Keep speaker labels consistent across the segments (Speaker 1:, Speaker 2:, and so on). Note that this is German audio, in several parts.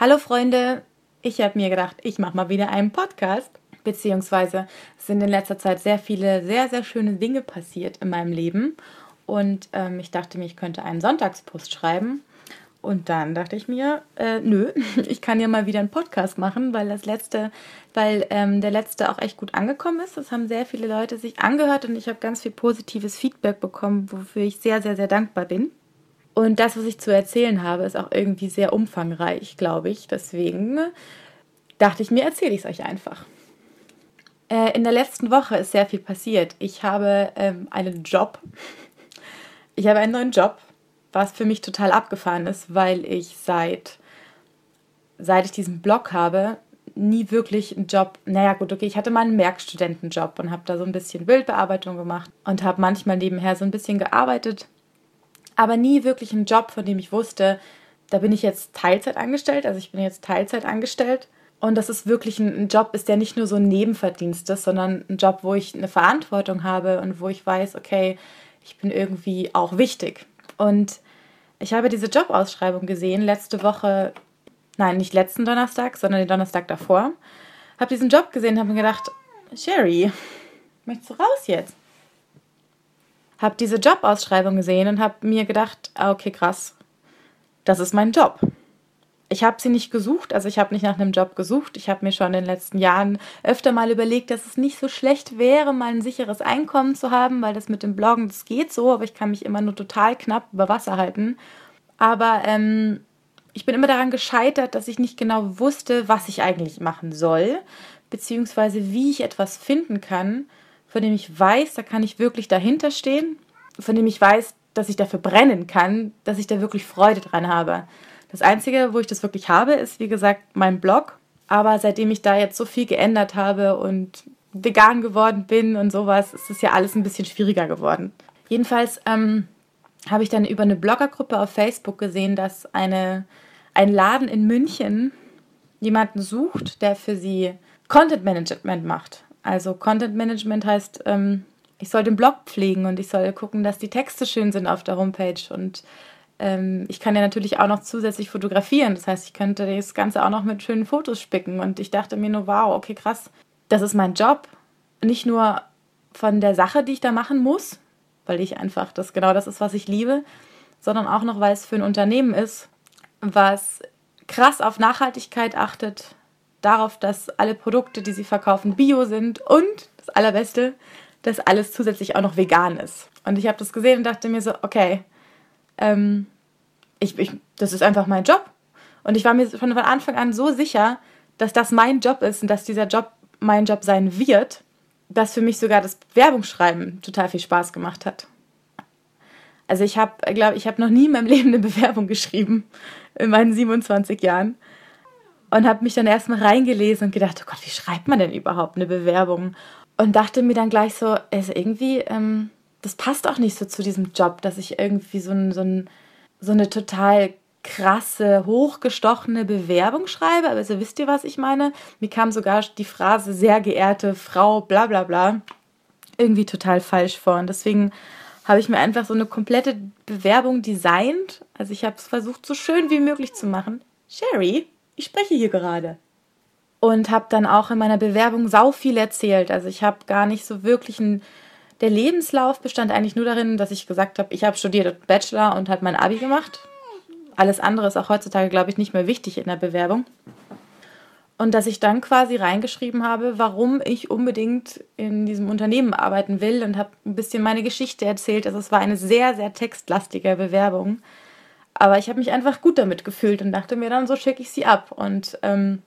Speaker 1: Hallo Freunde, ich habe mir gedacht, ich mache mal wieder einen Podcast. Beziehungsweise sind in letzter Zeit sehr viele, sehr, sehr schöne Dinge passiert in meinem Leben. Und ähm, ich dachte mir, ich könnte einen Sonntagspost schreiben. Und dann dachte ich mir, äh, nö, ich kann ja mal wieder einen Podcast machen, weil das letzte, weil ähm, der letzte auch echt gut angekommen ist. Das haben sehr viele Leute sich angehört und ich habe ganz viel positives Feedback bekommen, wofür ich sehr, sehr, sehr dankbar bin. Und das, was ich zu erzählen habe, ist auch irgendwie sehr umfangreich, glaube ich. Deswegen dachte ich mir, erzähle ich es euch einfach. Äh, in der letzten Woche ist sehr viel passiert. Ich habe ähm, einen Job. Ich habe einen neuen Job, was für mich total abgefahren ist, weil ich seit, seit ich diesen Blog habe, nie wirklich einen Job. Naja, gut, okay, ich hatte mal einen Werkstudentenjob und habe da so ein bisschen Bildbearbeitung gemacht und habe manchmal nebenher so ein bisschen gearbeitet aber nie wirklich einen Job, von dem ich wusste, da bin ich jetzt Teilzeit angestellt, also ich bin jetzt Teilzeit angestellt. Und das ist wirklich ein, Job ist, der nicht nur so ein Nebenverdienst ist, sondern ein Job, wo ich eine Verantwortung habe und wo ich weiß, okay, ich bin irgendwie auch wichtig. Und ich habe diese Jobausschreibung gesehen letzte Woche, nein, nicht letzten Donnerstag, sondern den Donnerstag davor. Habe diesen Job gesehen und habe mir gedacht, Sherry, möchtest du raus jetzt? Habe diese Jobausschreibung gesehen und habe mir gedacht, ah, okay, krass, das ist mein Job. Ich habe sie nicht gesucht, also ich habe nicht nach einem Job gesucht. Ich habe mir schon in den letzten Jahren öfter mal überlegt, dass es nicht so schlecht wäre, mal ein sicheres Einkommen zu haben, weil das mit dem Bloggen, das geht so, aber ich kann mich immer nur total knapp über Wasser halten. Aber ähm, ich bin immer daran gescheitert, dass ich nicht genau wusste, was ich eigentlich machen soll, beziehungsweise wie ich etwas finden kann, von dem ich weiß, da kann ich wirklich dahinter stehen, von dem ich weiß, dass ich dafür brennen kann, dass ich da wirklich Freude dran habe. Das Einzige, wo ich das wirklich habe, ist, wie gesagt, mein Blog. Aber seitdem ich da jetzt so viel geändert habe und vegan geworden bin und sowas, ist es ja alles ein bisschen schwieriger geworden. Jedenfalls ähm, habe ich dann über eine Bloggergruppe auf Facebook gesehen, dass eine, ein Laden in München jemanden sucht, der für sie Content Management macht. Also Content Management heißt, ähm, ich soll den Blog pflegen und ich soll gucken, dass die Texte schön sind auf der Homepage. Und ähm, ich kann ja natürlich auch noch zusätzlich fotografieren. Das heißt, ich könnte das Ganze auch noch mit schönen Fotos spicken. Und ich dachte mir nur, wow, okay, krass, das ist mein Job. Nicht nur von der Sache, die ich da machen muss, weil ich einfach das genau das ist, was ich liebe, sondern auch noch, weil es für ein Unternehmen ist, was krass auf Nachhaltigkeit achtet, darauf, dass alle Produkte, die sie verkaufen, bio sind und das Allerbeste, dass alles zusätzlich auch noch vegan ist. Und ich habe das gesehen und dachte mir so, okay, ähm, ich, ich, das ist einfach mein Job. Und ich war mir von Anfang an so sicher, dass das mein Job ist und dass dieser Job mein Job sein wird, dass für mich sogar das Bewerbungsschreiben total viel Spaß gemacht hat. Also ich habe, glaube ich, habe noch nie in meinem Leben eine Bewerbung geschrieben in meinen 27 Jahren und habe mich dann erstmal reingelesen und gedacht, oh Gott, wie schreibt man denn überhaupt eine Bewerbung? Und dachte mir dann gleich so, also irgendwie, ähm, das passt auch nicht so zu diesem Job, dass ich irgendwie so, ein, so, ein, so eine total krasse, hochgestochene Bewerbung schreibe. Also wisst ihr, was ich meine? Mir kam sogar die Phrase sehr geehrte Frau, bla bla bla, irgendwie total falsch vor. Und deswegen habe ich mir einfach so eine komplette Bewerbung designt. Also ich habe es versucht, so schön wie möglich zu machen. Sherry, ich spreche hier gerade. Und habe dann auch in meiner Bewerbung sau viel erzählt. Also ich habe gar nicht so wirklich ein. Der Lebenslauf bestand eigentlich nur darin, dass ich gesagt habe, ich habe studiert Bachelor und habe mein Abi gemacht. Alles andere ist auch heutzutage, glaube ich, nicht mehr wichtig in der Bewerbung. Und dass ich dann quasi reingeschrieben habe, warum ich unbedingt in diesem Unternehmen arbeiten will und habe ein bisschen meine Geschichte erzählt. Also es war eine sehr, sehr textlastige Bewerbung. Aber ich habe mich einfach gut damit gefühlt und dachte mir dann, so schicke ich sie ab. Und ähm,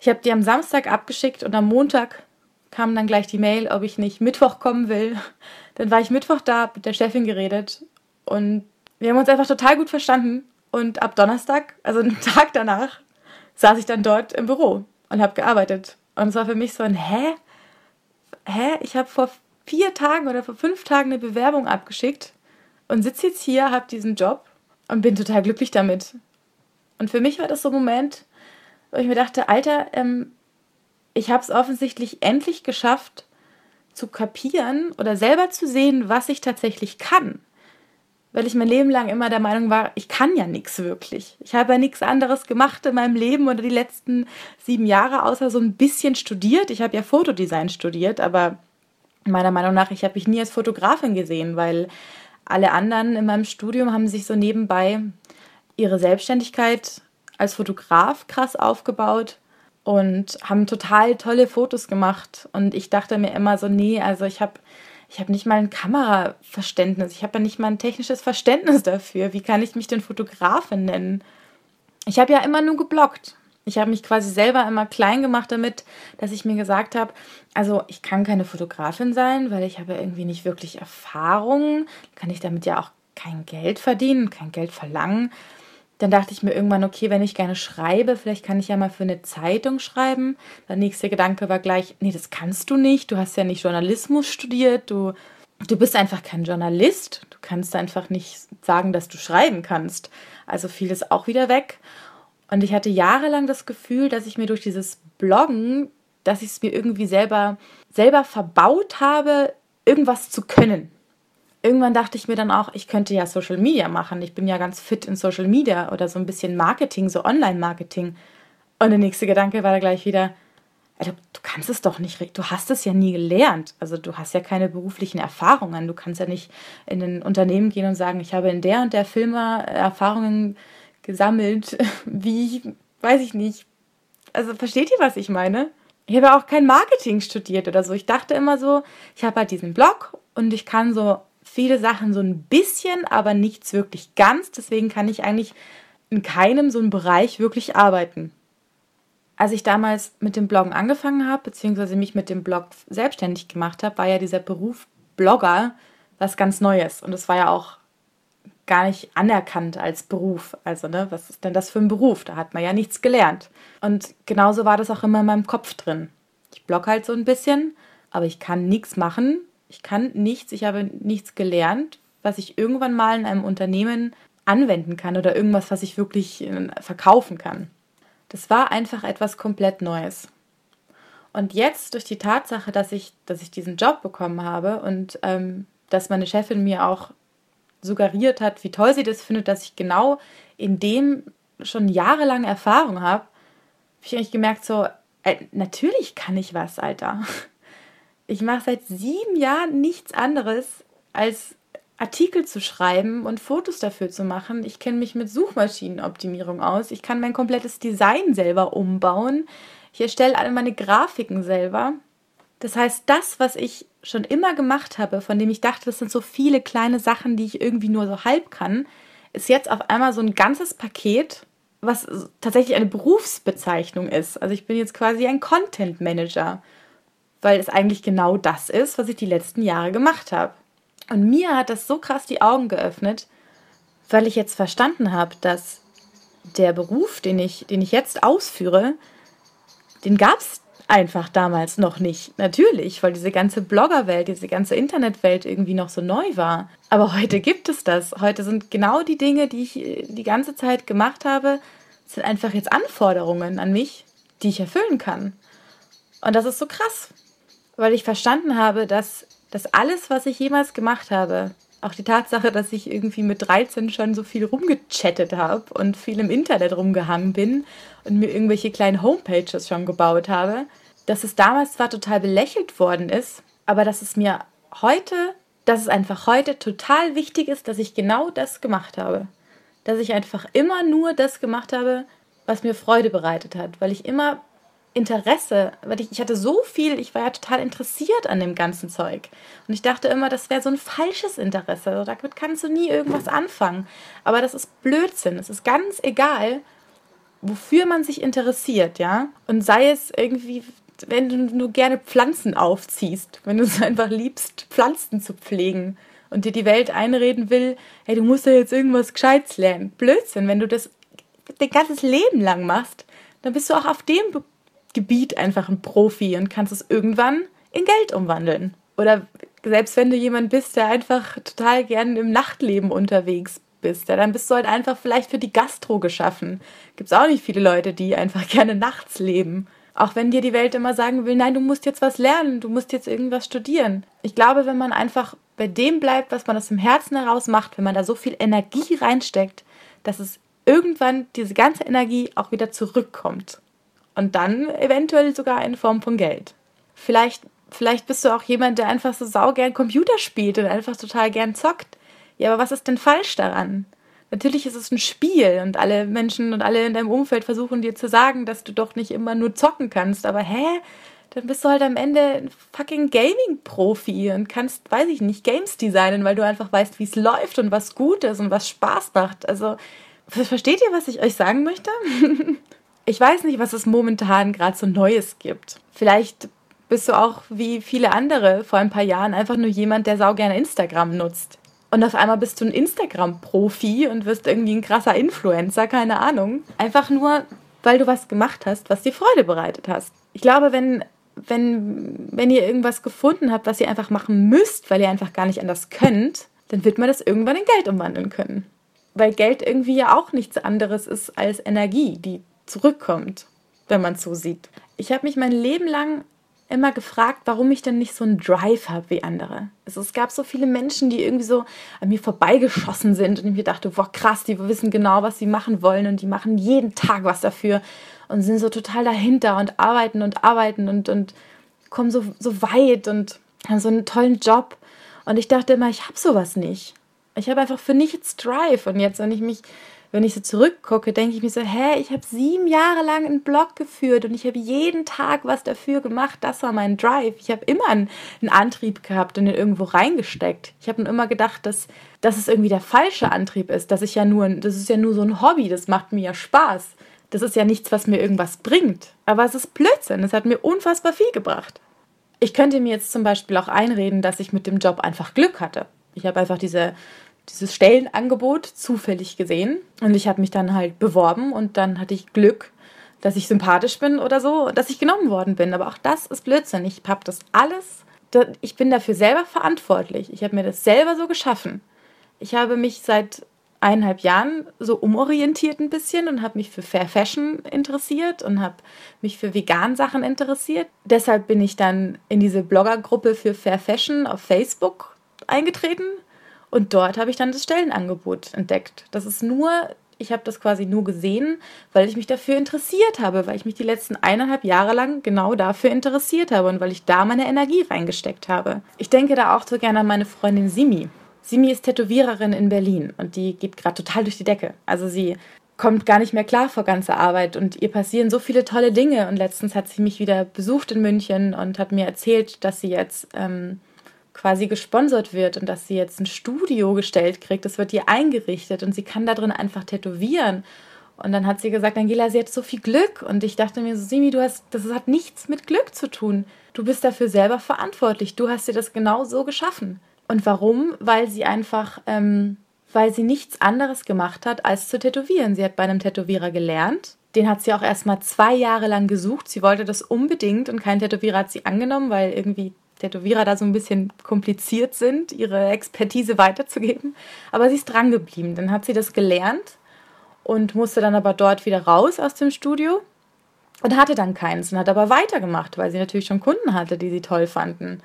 Speaker 1: ich habe die am Samstag abgeschickt und am Montag kam dann gleich die Mail, ob ich nicht Mittwoch kommen will. Dann war ich Mittwoch da, mit der Chefin geredet und wir haben uns einfach total gut verstanden. Und ab Donnerstag, also einen Tag danach, saß ich dann dort im Büro und habe gearbeitet. Und es war für mich so ein Hä? Hä? Ich habe vor vier Tagen oder vor fünf Tagen eine Bewerbung abgeschickt und sitze jetzt hier, habe diesen Job und bin total glücklich damit. Und für mich war das so ein Moment, wo ich mir dachte, Alter, ähm, ich habe es offensichtlich endlich geschafft zu kapieren oder selber zu sehen, was ich tatsächlich kann. weil ich mein Leben lang immer der Meinung war, ich kann ja nichts wirklich. Ich habe ja nichts anderes gemacht in meinem Leben oder die letzten sieben Jahre, außer so ein bisschen studiert. Ich habe ja Fotodesign studiert, aber meiner Meinung nach, ich habe mich nie als Fotografin gesehen, weil alle anderen in meinem Studium haben sich so nebenbei ihre Selbstständigkeit als Fotograf krass aufgebaut und haben total tolle Fotos gemacht. Und ich dachte mir immer so, nee, also ich habe ich habe nicht mal ein Kameraverständnis, ich habe ja nicht mal ein technisches Verständnis dafür. Wie kann ich mich denn Fotografin nennen? Ich habe ja immer nur geblockt. Ich habe mich quasi selber immer klein gemacht damit, dass ich mir gesagt habe, also ich kann keine Fotografin sein, weil ich habe irgendwie nicht wirklich Erfahrung, kann ich damit ja auch kein Geld verdienen, kein Geld verlangen. Dann dachte ich mir irgendwann, okay, wenn ich gerne schreibe, vielleicht kann ich ja mal für eine Zeitung schreiben. Der nächste Gedanke war gleich, nee, das kannst du nicht. Du hast ja nicht Journalismus studiert. Du, du bist einfach kein Journalist. Du kannst einfach nicht sagen, dass du schreiben kannst. Also fiel es auch wieder weg. Und ich hatte jahrelang das Gefühl, dass ich mir durch dieses Bloggen, dass ich es mir irgendwie selber, selber verbaut habe, irgendwas zu können irgendwann dachte ich mir dann auch, ich könnte ja Social Media machen. Ich bin ja ganz fit in Social Media oder so ein bisschen Marketing, so Online-Marketing. Und der nächste Gedanke war da gleich wieder, du, kannst es doch nicht, du hast es ja nie gelernt. Also du hast ja keine beruflichen Erfahrungen. Du kannst ja nicht in ein Unternehmen gehen und sagen, ich habe in der und der Firma Erfahrungen gesammelt, wie, weiß ich nicht. Also versteht ihr, was ich meine? Ich habe auch kein Marketing studiert oder so. Ich dachte immer so, ich habe halt diesen Blog und ich kann so viele Sachen so ein bisschen, aber nichts wirklich ganz. Deswegen kann ich eigentlich in keinem so einem Bereich wirklich arbeiten. Als ich damals mit dem Bloggen angefangen habe, beziehungsweise mich mit dem Blog selbstständig gemacht habe, war ja dieser Beruf Blogger was ganz Neues. Und es war ja auch gar nicht anerkannt als Beruf. Also, ne, was ist denn das für ein Beruf? Da hat man ja nichts gelernt. Und genauso war das auch immer in meinem Kopf drin. Ich blogge halt so ein bisschen, aber ich kann nichts machen, ich kann nichts, ich habe nichts gelernt, was ich irgendwann mal in einem Unternehmen anwenden kann oder irgendwas, was ich wirklich äh, verkaufen kann. Das war einfach etwas komplett Neues. Und jetzt durch die Tatsache, dass ich, dass ich diesen Job bekommen habe und ähm, dass meine Chefin mir auch suggeriert hat, wie toll sie das findet, dass ich genau in dem schon jahrelang Erfahrung habe, habe ich eigentlich gemerkt, so, äh, natürlich kann ich was, Alter. Ich mache seit sieben Jahren nichts anderes, als Artikel zu schreiben und Fotos dafür zu machen. Ich kenne mich mit Suchmaschinenoptimierung aus. Ich kann mein komplettes Design selber umbauen. Ich erstelle alle meine Grafiken selber. Das heißt, das, was ich schon immer gemacht habe, von dem ich dachte, das sind so viele kleine Sachen, die ich irgendwie nur so halb kann, ist jetzt auf einmal so ein ganzes Paket, was tatsächlich eine Berufsbezeichnung ist. Also ich bin jetzt quasi ein Content Manager weil es eigentlich genau das ist, was ich die letzten Jahre gemacht habe. Und mir hat das so krass die Augen geöffnet, weil ich jetzt verstanden habe, dass der Beruf, den ich, den ich jetzt ausführe, den gab es einfach damals noch nicht. Natürlich, weil diese ganze Bloggerwelt, diese ganze Internetwelt irgendwie noch so neu war. Aber heute gibt es das. Heute sind genau die Dinge, die ich die ganze Zeit gemacht habe, sind einfach jetzt Anforderungen an mich, die ich erfüllen kann. Und das ist so krass weil ich verstanden habe, dass das alles, was ich jemals gemacht habe, auch die Tatsache, dass ich irgendwie mit 13 schon so viel rumgechattet habe und viel im Internet rumgehangen bin und mir irgendwelche kleinen Homepages schon gebaut habe, dass es damals zwar total belächelt worden ist, aber dass es mir heute, dass es einfach heute total wichtig ist, dass ich genau das gemacht habe. Dass ich einfach immer nur das gemacht habe, was mir Freude bereitet hat, weil ich immer Interesse, weil ich, ich hatte so viel, ich war ja total interessiert an dem ganzen Zeug. Und ich dachte immer, das wäre so ein falsches Interesse. Also damit kannst du nie irgendwas anfangen. Aber das ist Blödsinn. Es ist ganz egal, wofür man sich interessiert, ja. Und sei es irgendwie, wenn du nur gerne Pflanzen aufziehst, wenn du es einfach liebst, Pflanzen zu pflegen und dir die Welt einreden will, hey, du musst ja jetzt irgendwas Gescheites lernen. Blödsinn, wenn du das dein ganzes Leben lang machst, dann bist du auch auf dem Gebiet einfach ein Profi und kannst es irgendwann in Geld umwandeln. Oder selbst wenn du jemand bist, der einfach total gern im Nachtleben unterwegs bist, ja, dann bist du halt einfach vielleicht für die Gastro geschaffen. Gibt es auch nicht viele Leute, die einfach gerne nachts leben. Auch wenn dir die Welt immer sagen will, nein, du musst jetzt was lernen, du musst jetzt irgendwas studieren. Ich glaube, wenn man einfach bei dem bleibt, was man aus dem Herzen heraus macht, wenn man da so viel Energie reinsteckt, dass es irgendwann diese ganze Energie auch wieder zurückkommt. Und dann eventuell sogar in Form von Geld. Vielleicht, vielleicht bist du auch jemand, der einfach so saugern Computer spielt und einfach total gern zockt. Ja, aber was ist denn falsch daran? Natürlich ist es ein Spiel und alle Menschen und alle in deinem Umfeld versuchen dir zu sagen, dass du doch nicht immer nur zocken kannst. Aber hä? Dann bist du halt am Ende ein fucking Gaming-Profi und kannst, weiß ich nicht, Games designen, weil du einfach weißt, wie es läuft und was gut ist und was Spaß macht. Also, versteht ihr, was ich euch sagen möchte? ich weiß nicht, was es momentan gerade so Neues gibt. Vielleicht bist du auch wie viele andere vor ein paar Jahren einfach nur jemand, der sau gerne Instagram nutzt. Und auf einmal bist du ein Instagram-Profi und wirst irgendwie ein krasser Influencer, keine Ahnung. Einfach nur, weil du was gemacht hast, was dir Freude bereitet hast. Ich glaube, wenn, wenn, wenn ihr irgendwas gefunden habt, was ihr einfach machen müsst, weil ihr einfach gar nicht anders könnt, dann wird man das irgendwann in Geld umwandeln können. Weil Geld irgendwie ja auch nichts anderes ist als Energie, die zurückkommt, wenn man es so sieht. Ich habe mich mein Leben lang immer gefragt, warum ich denn nicht so einen Drive habe wie andere. Also es gab so viele Menschen, die irgendwie so an mir vorbeigeschossen sind und ich mir dachte, boah krass, die wissen genau, was sie machen wollen und die machen jeden Tag was dafür und sind so total dahinter und arbeiten und arbeiten und, und kommen so, so weit und haben so einen tollen Job. Und ich dachte immer, ich habe sowas nicht. Ich habe einfach für nichts Drive. Und jetzt, wenn ich mich wenn ich so zurückgucke, denke ich mir so, hä, ich habe sieben Jahre lang einen Blog geführt und ich habe jeden Tag was dafür gemacht. Das war mein Drive. Ich habe immer einen, einen, Antrieb gehabt und den irgendwo reingesteckt. Ich habe immer gedacht, dass, dass es irgendwie der falsche Antrieb ist. Dass ich ja nur, das ist ja nur so ein Hobby. Das macht mir ja Spaß. Das ist ja nichts, was mir irgendwas bringt. Aber es ist Blödsinn. Es hat mir unfassbar viel gebracht. Ich könnte mir jetzt zum Beispiel auch einreden, dass ich mit dem Job einfach Glück hatte. Ich habe einfach diese dieses Stellenangebot zufällig gesehen und ich habe mich dann halt beworben und dann hatte ich Glück, dass ich sympathisch bin oder so, dass ich genommen worden bin. Aber auch das ist Blödsinn. Ich habe das alles, ich bin dafür selber verantwortlich. Ich habe mir das selber so geschaffen. Ich habe mich seit eineinhalb Jahren so umorientiert ein bisschen und habe mich für Fair Fashion interessiert und habe mich für vegan Sachen interessiert. Deshalb bin ich dann in diese Bloggergruppe für Fair Fashion auf Facebook eingetreten und dort habe ich dann das Stellenangebot entdeckt. Das ist nur, ich habe das quasi nur gesehen, weil ich mich dafür interessiert habe, weil ich mich die letzten eineinhalb Jahre lang genau dafür interessiert habe und weil ich da meine Energie reingesteckt habe. Ich denke da auch so gerne an meine Freundin Simi. Simi ist Tätowiererin in Berlin und die geht gerade total durch die Decke. Also sie kommt gar nicht mehr klar vor ganzer Arbeit und ihr passieren so viele tolle Dinge. Und letztens hat sie mich wieder besucht in München und hat mir erzählt, dass sie jetzt ähm, quasi gesponsert wird und dass sie jetzt ein Studio gestellt kriegt. Das wird ihr eingerichtet und sie kann da drin einfach tätowieren. Und dann hat sie gesagt, Angela, sie hat so viel Glück. Und ich dachte mir so, Simi, du hast, das hat nichts mit Glück zu tun. Du bist dafür selber verantwortlich. Du hast dir das genau so geschaffen. Und warum? Weil sie einfach, ähm, weil sie nichts anderes gemacht hat, als zu tätowieren. Sie hat bei einem Tätowierer gelernt. Den hat sie auch erst mal zwei Jahre lang gesucht. Sie wollte das unbedingt und kein Tätowierer hat sie angenommen, weil irgendwie Tätowierer da so ein bisschen kompliziert sind, ihre Expertise weiterzugeben. Aber sie ist dran geblieben. Dann hat sie das gelernt und musste dann aber dort wieder raus aus dem Studio und hatte dann keins und hat aber weitergemacht, weil sie natürlich schon Kunden hatte, die sie toll fanden.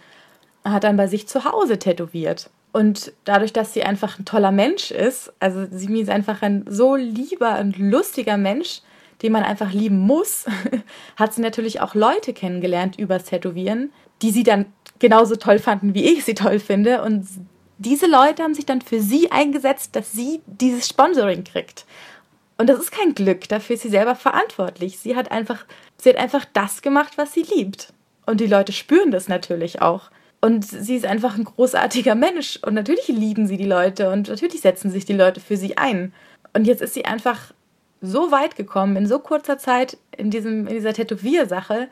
Speaker 1: Hat dann bei sich zu Hause tätowiert. Und dadurch, dass sie einfach ein toller Mensch ist, also sie ist einfach ein so lieber und lustiger Mensch, den man einfach lieben muss, hat sie natürlich auch Leute kennengelernt übers Tätowieren, die sie dann genauso toll fanden, wie ich sie toll finde. Und diese Leute haben sich dann für sie eingesetzt, dass sie dieses Sponsoring kriegt. Und das ist kein Glück, dafür ist sie selber verantwortlich. Sie hat einfach, sie hat einfach das gemacht, was sie liebt. Und die Leute spüren das natürlich auch. Und sie ist einfach ein großartiger Mensch. Und natürlich lieben sie die Leute und natürlich setzen sich die Leute für sie ein. Und jetzt ist sie einfach so weit gekommen, in so kurzer Zeit in, diesem, in dieser Tätowiersache,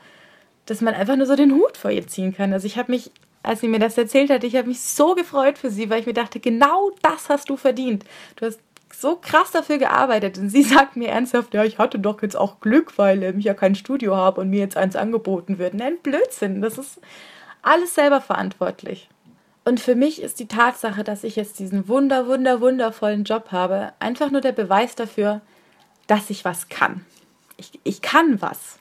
Speaker 1: dass man einfach nur so den Hut vor ihr ziehen kann. Also ich habe mich, als sie mir das erzählt hat, ich habe mich so gefreut für sie, weil ich mir dachte, genau das hast du verdient. Du hast so krass dafür gearbeitet. Und sie sagt mir ernsthaft, ja, ich hatte doch jetzt auch Glück, weil ich ja kein Studio habe und mir jetzt eins angeboten wird. Nein, Blödsinn. Das ist alles selber verantwortlich. Und für mich ist die Tatsache, dass ich jetzt diesen wunder, wunder, wundervollen Job habe, einfach nur der Beweis dafür, dass ich was kann. Ich, ich kann was.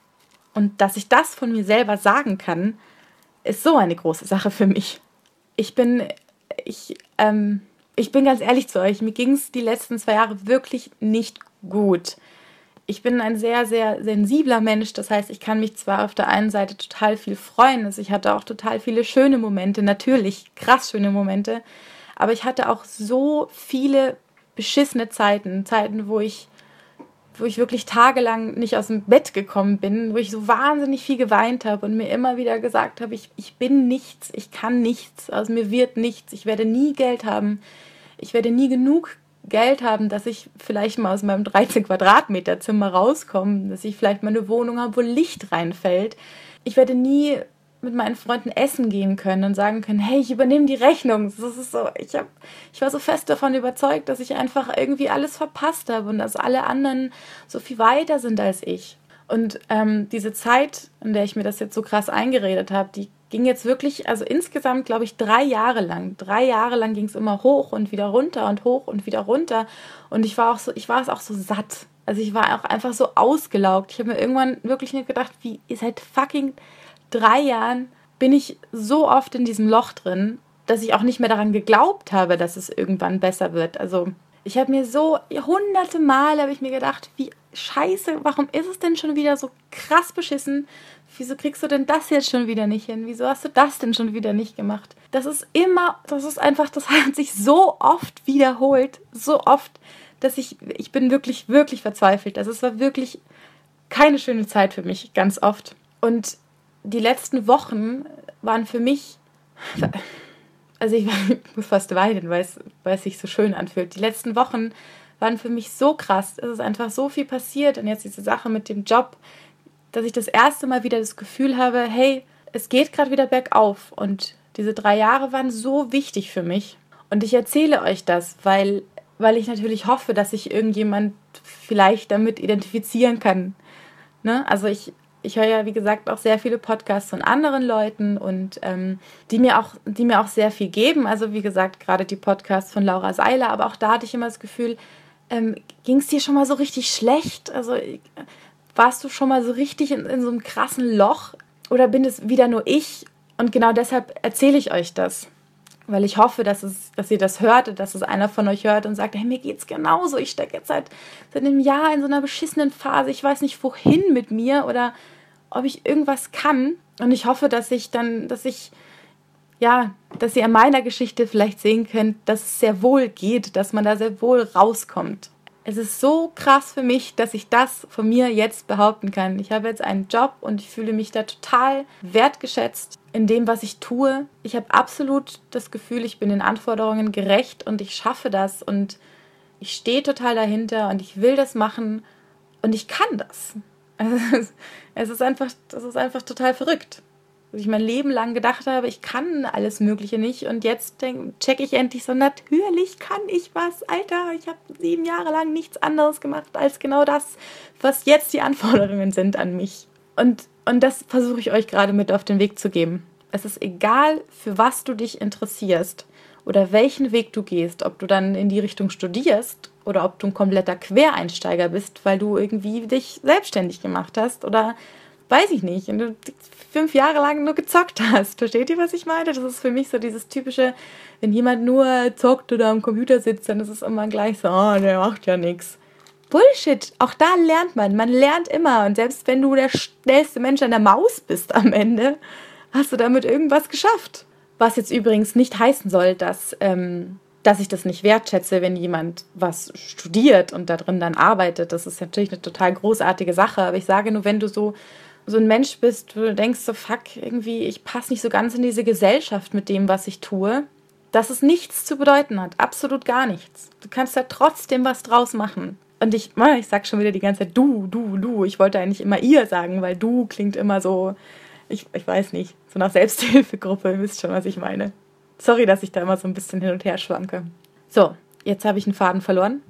Speaker 1: Und dass ich das von mir selber sagen kann, ist so eine große Sache für mich. Ich bin ich, ähm, ich bin ganz ehrlich zu euch, mir ging es die letzten zwei Jahre wirklich nicht gut. Ich bin ein sehr, sehr sensibler Mensch. Das heißt, ich kann mich zwar auf der einen Seite total viel freuen. Also ich hatte auch total viele schöne Momente, natürlich krass schöne Momente. Aber ich hatte auch so viele beschissene Zeiten. Zeiten, wo ich wo ich wirklich tagelang nicht aus dem Bett gekommen bin, wo ich so wahnsinnig viel geweint habe und mir immer wieder gesagt habe, ich, ich bin nichts, ich kann nichts, aus mir wird nichts, ich werde nie Geld haben, ich werde nie genug Geld haben, dass ich vielleicht mal aus meinem 13 Quadratmeter Zimmer rauskomme, dass ich vielleicht mal eine Wohnung habe, wo Licht reinfällt. Ich werde nie mit meinen Freunden essen gehen können und sagen können, hey, ich übernehme die Rechnung. Das ist so, ich hab, ich war so fest davon überzeugt, dass ich einfach irgendwie alles verpasst habe und dass alle anderen so viel weiter sind als ich. Und ähm, diese Zeit, in der ich mir das jetzt so krass eingeredet habe, die ging jetzt wirklich, also insgesamt glaube ich drei Jahre lang. Drei Jahre lang ging es immer hoch und wieder runter und hoch und wieder runter. Und ich war auch so, ich war es auch so satt. Also ich war auch einfach so ausgelaugt. Ich habe mir irgendwann wirklich nicht gedacht, wie ihr seid fucking drei Jahren bin ich so oft in diesem Loch drin, dass ich auch nicht mehr daran geglaubt habe, dass es irgendwann besser wird. Also ich habe mir so hunderte Mal habe ich mir gedacht, wie scheiße, warum ist es denn schon wieder so krass beschissen? Wieso kriegst du denn das jetzt schon wieder nicht hin? Wieso hast du das denn schon wieder nicht gemacht? Das ist immer, das ist einfach, das hat sich so oft wiederholt, so oft, dass ich, ich bin wirklich, wirklich verzweifelt. Also es war wirklich keine schöne Zeit für mich, ganz oft. Und die letzten Wochen waren für mich, also ich, muss fast weinen, weil es, weil es sich so schön anfühlt. Die letzten Wochen waren für mich so krass. Es ist einfach so viel passiert und jetzt diese Sache mit dem Job, dass ich das erste Mal wieder das Gefühl habe, hey, es geht gerade wieder bergauf und diese drei Jahre waren so wichtig für mich. Und ich erzähle euch das, weil, weil ich natürlich hoffe, dass sich irgendjemand vielleicht damit identifizieren kann. Ne? Also ich, ich höre ja, wie gesagt, auch sehr viele Podcasts von anderen Leuten und ähm, die, mir auch, die mir auch sehr viel geben. Also, wie gesagt, gerade die Podcasts von Laura Seiler, aber auch da hatte ich immer das Gefühl, ähm, ging es dir schon mal so richtig schlecht? Also, warst du schon mal so richtig in, in so einem krassen Loch? Oder bin es wieder nur ich? Und genau deshalb erzähle ich euch das weil ich hoffe, dass, es, dass ihr das hört, dass es einer von euch hört und sagt, hey, mir geht's genauso. Ich stecke jetzt seit, seit einem Jahr in so einer beschissenen Phase. Ich weiß nicht, wohin mit mir oder ob ich irgendwas kann. Und ich hoffe, dass ich dann, dass ich, ja, dass ihr in meiner Geschichte vielleicht sehen könnt, dass es sehr wohl geht, dass man da sehr wohl rauskommt. Es ist so krass für mich, dass ich das von mir jetzt behaupten kann. Ich habe jetzt einen Job und ich fühle mich da total wertgeschätzt in dem, was ich tue. Ich habe absolut das Gefühl, ich bin den Anforderungen gerecht und ich schaffe das und ich stehe total dahinter und ich will das machen und ich kann das. es ist einfach, das ist einfach total verrückt. Dass ich mein Leben lang gedacht habe, ich kann alles Mögliche nicht und jetzt checke ich endlich so, natürlich kann ich was, Alter. Ich habe sieben Jahre lang nichts anderes gemacht als genau das, was jetzt die Anforderungen sind an mich. Und und das versuche ich euch gerade mit auf den Weg zu geben. Es ist egal, für was du dich interessierst oder welchen Weg du gehst, ob du dann in die Richtung studierst oder ob du ein kompletter Quereinsteiger bist, weil du irgendwie dich selbstständig gemacht hast oder weiß ich nicht, und du fünf Jahre lang nur gezockt hast. Versteht ihr, was ich meine? Das ist für mich so dieses typische, wenn jemand nur zockt oder am Computer sitzt, dann ist es immer gleich so, oh, der macht ja nichts. Bullshit. Auch da lernt man. Man lernt immer. Und selbst wenn du der schnellste Mensch an der Maus bist am Ende, hast du damit irgendwas geschafft. Was jetzt übrigens nicht heißen soll, dass, ähm, dass ich das nicht wertschätze, wenn jemand was studiert und da drin dann arbeitet. Das ist natürlich eine total großartige Sache. Aber ich sage nur, wenn du so, so ein Mensch bist, du denkst so, fuck, irgendwie, ich passe nicht so ganz in diese Gesellschaft mit dem, was ich tue, dass es nichts zu bedeuten hat. Absolut gar nichts. Du kannst da trotzdem was draus machen. Und ich, ich sag schon wieder die ganze Zeit du, du, du. Ich wollte eigentlich immer ihr sagen, weil du klingt immer so, ich, ich weiß nicht, so nach Selbsthilfegruppe. Ihr wisst schon, was ich meine. Sorry, dass ich da immer so ein bisschen hin und her schwanke. So, jetzt habe ich einen Faden verloren.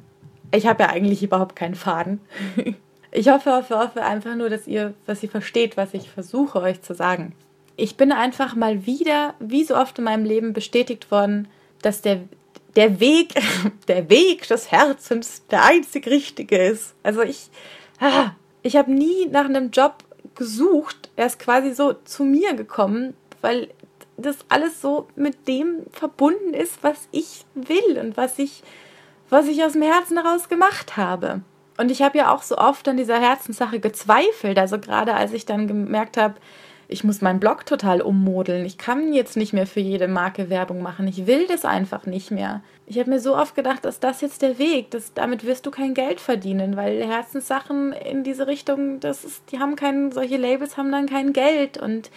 Speaker 1: Ich habe ja eigentlich überhaupt keinen Faden. Ich hoffe, hoffe, hoffe einfach nur, dass ihr, dass ihr versteht, was ich versuche euch zu sagen. Ich bin einfach mal wieder, wie so oft in meinem Leben, bestätigt worden, dass der, der Weg, der Weg des Herzens der einzig richtige ist. Also ich, ah, ich habe nie nach einem Job gesucht. Er ist quasi so zu mir gekommen, weil das alles so mit dem verbunden ist, was ich will und was ich, was ich aus dem Herzen heraus gemacht habe. Und ich habe ja auch so oft an dieser Herzenssache gezweifelt. Also gerade als ich dann gemerkt habe, ich muss meinen Blog total ummodeln. Ich kann jetzt nicht mehr für jede Marke Werbung machen. Ich will das einfach nicht mehr. Ich habe mir so oft gedacht, dass das jetzt der Weg, dass damit wirst du kein Geld verdienen, weil Herzenssachen in diese Richtung, das ist, die haben kein, solche Labels haben dann kein Geld und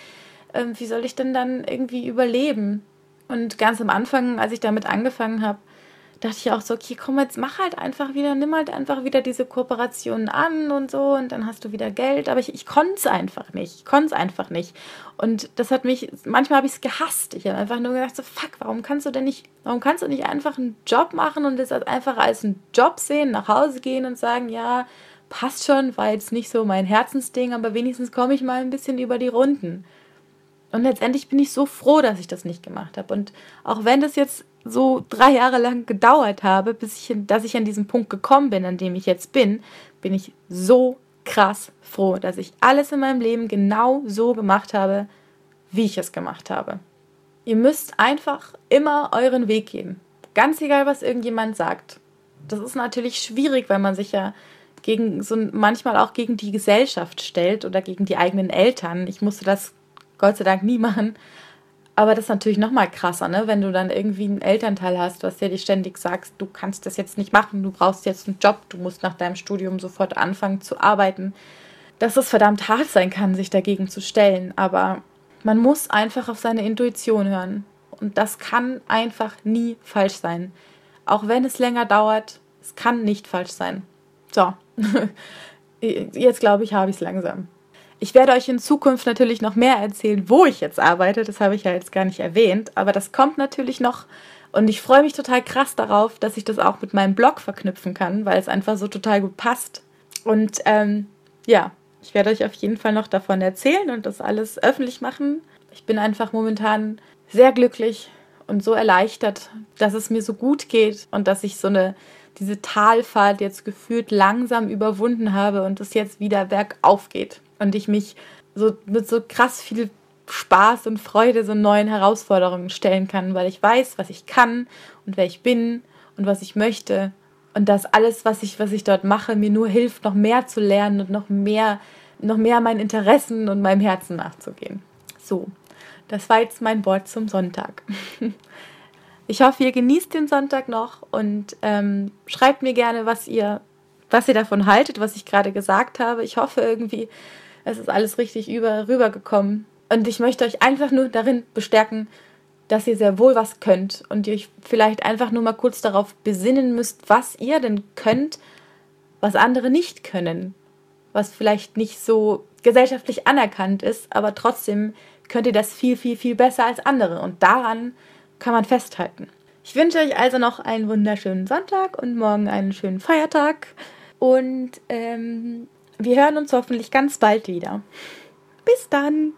Speaker 1: äh, wie soll ich denn dann irgendwie überleben? Und ganz am Anfang, als ich damit angefangen habe, dachte ich auch so, okay, komm, jetzt mach halt einfach wieder, nimm halt einfach wieder diese Kooperationen an und so und dann hast du wieder Geld. Aber ich, ich konnte es einfach nicht. Ich konnte es einfach nicht. Und das hat mich, manchmal habe ich es gehasst. Ich habe einfach nur gedacht, so, fuck, warum kannst du denn nicht, warum kannst du nicht einfach einen Job machen und das einfach als einen Job sehen, nach Hause gehen und sagen, ja, passt schon, war jetzt nicht so mein Herzensding, aber wenigstens komme ich mal ein bisschen über die Runden. Und letztendlich bin ich so froh, dass ich das nicht gemacht habe. Und auch wenn das jetzt so drei Jahre lang gedauert habe, bis ich, dass ich an diesen Punkt gekommen bin, an dem ich jetzt bin, bin ich so krass froh, dass ich alles in meinem Leben genau so gemacht habe, wie ich es gemacht habe. Ihr müsst einfach immer euren Weg gehen. Ganz egal, was irgendjemand sagt. Das ist natürlich schwierig, weil man sich ja gegen so manchmal auch gegen die Gesellschaft stellt oder gegen die eigenen Eltern. Ich musste das Gott sei Dank nie machen. Aber das ist natürlich noch mal krasser, ne? wenn du dann irgendwie einen Elternteil hast, was dir ständig sagst, du kannst das jetzt nicht machen, du brauchst jetzt einen Job, du musst nach deinem Studium sofort anfangen zu arbeiten. Dass es verdammt hart sein kann, sich dagegen zu stellen. Aber man muss einfach auf seine Intuition hören. Und das kann einfach nie falsch sein. Auch wenn es länger dauert, es kann nicht falsch sein. So, jetzt glaube ich, habe ich es langsam. Ich werde euch in Zukunft natürlich noch mehr erzählen, wo ich jetzt arbeite. Das habe ich ja jetzt gar nicht erwähnt. Aber das kommt natürlich noch. Und ich freue mich total krass darauf, dass ich das auch mit meinem Blog verknüpfen kann, weil es einfach so total gut passt. Und ähm, ja, ich werde euch auf jeden Fall noch davon erzählen und das alles öffentlich machen. Ich bin einfach momentan sehr glücklich und so erleichtert, dass es mir so gut geht und dass ich so eine diese Talfahrt jetzt gefühlt langsam überwunden habe und es jetzt wieder bergauf geht und ich mich so mit so krass viel Spaß und Freude so neuen Herausforderungen stellen kann, weil ich weiß, was ich kann und wer ich bin und was ich möchte und dass alles, was ich was ich dort mache, mir nur hilft, noch mehr zu lernen und noch mehr noch mehr meinen Interessen und meinem Herzen nachzugehen. So, das war jetzt mein Wort zum Sonntag. Ich hoffe, ihr genießt den Sonntag noch und ähm, schreibt mir gerne, was ihr, was ihr davon haltet, was ich gerade gesagt habe. Ich hoffe irgendwie, es ist alles richtig über, rübergekommen. Und ich möchte euch einfach nur darin bestärken, dass ihr sehr wohl was könnt und ihr euch vielleicht einfach nur mal kurz darauf besinnen müsst, was ihr denn könnt, was andere nicht können, was vielleicht nicht so gesellschaftlich anerkannt ist, aber trotzdem könnt ihr das viel, viel, viel besser als andere und daran kann man festhalten. Ich wünsche euch also noch einen wunderschönen Sonntag und morgen einen schönen Feiertag und ähm, wir hören uns hoffentlich ganz bald wieder. Bis dann!